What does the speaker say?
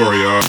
sorry, uh.